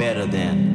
better than